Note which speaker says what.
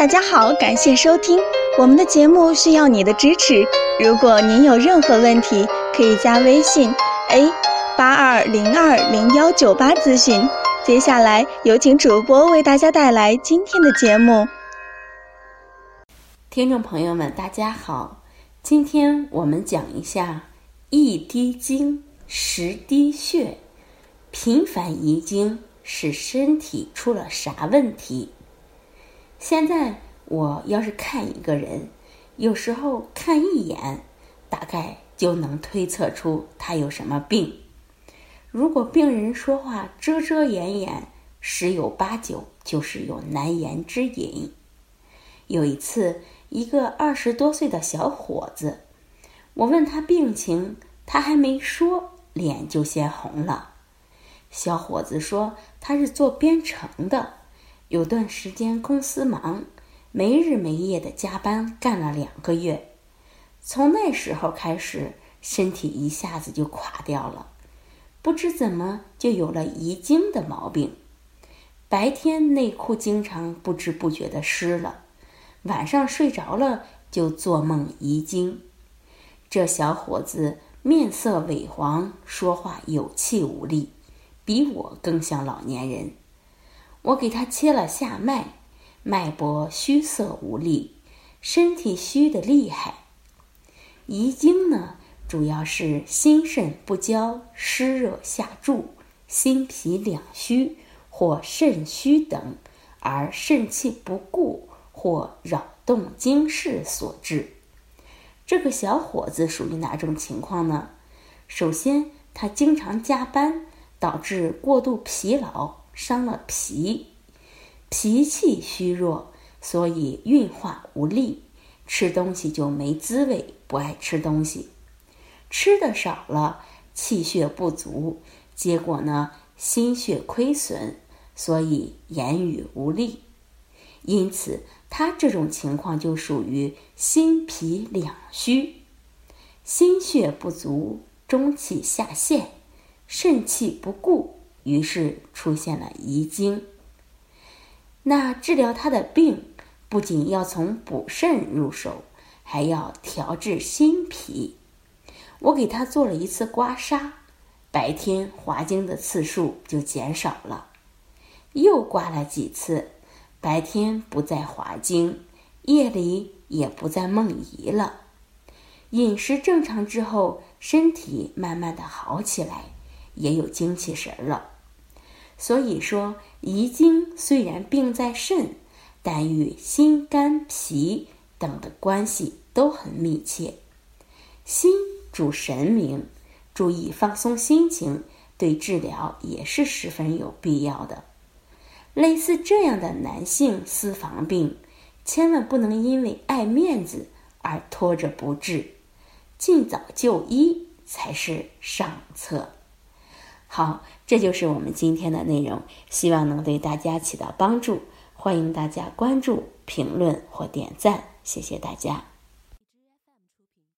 Speaker 1: 大家好，感谢收听我们的节目，需要你的支持。如果您有任何问题，可以加微信 a 八二零二零幺九八咨询。接下来有请主播为大家带来今天的节目。
Speaker 2: 听众朋友们，大家好，今天我们讲一下一滴精，十滴血，频繁遗精是身体出了啥问题？现在我要是看一个人，有时候看一眼，大概就能推测出他有什么病。如果病人说话遮遮掩掩，十有八九就是有难言之隐。有一次，一个二十多岁的小伙子，我问他病情，他还没说，脸就先红了。小伙子说他是做编程的。有段时间公司忙，没日没夜的加班干了两个月，从那时候开始，身体一下子就垮掉了，不知怎么就有了遗精的毛病。白天内裤经常不知不觉的湿了，晚上睡着了就做梦遗精。这小伙子面色萎黄，说话有气无力，比我更像老年人。我给他切了下脉，脉搏虚涩无力，身体虚的厉害。遗精呢，主要是心肾不交、湿热下注、心脾两虚或肾虚等，而肾气不固或扰动经室所致。这个小伙子属于哪种情况呢？首先，他经常加班，导致过度疲劳。伤了脾，脾气虚弱，所以运化无力，吃东西就没滋味，不爱吃东西，吃的少了，气血不足，结果呢，心血亏损，所以言语无力。因此，他这种情况就属于心脾两虚，心血不足，中气下陷，肾气不固。于是出现了遗精。那治疗他的病，不仅要从补肾入手，还要调治心脾。我给他做了一次刮痧，白天滑精的次数就减少了。又刮了几次，白天不再滑精，夜里也不再梦遗了。饮食正常之后，身体慢慢的好起来。也有精气神了，所以说遗精虽然病在肾，但与心肝脾等的关系都很密切。心主神明，注意放松心情，对治疗也是十分有必要的。类似这样的男性私房病，千万不能因为爱面子而拖着不治，尽早就医才是上策。好，这就是我们今天的内容，希望能对大家起到帮助。欢迎大家关注、评论或点赞，谢谢大家。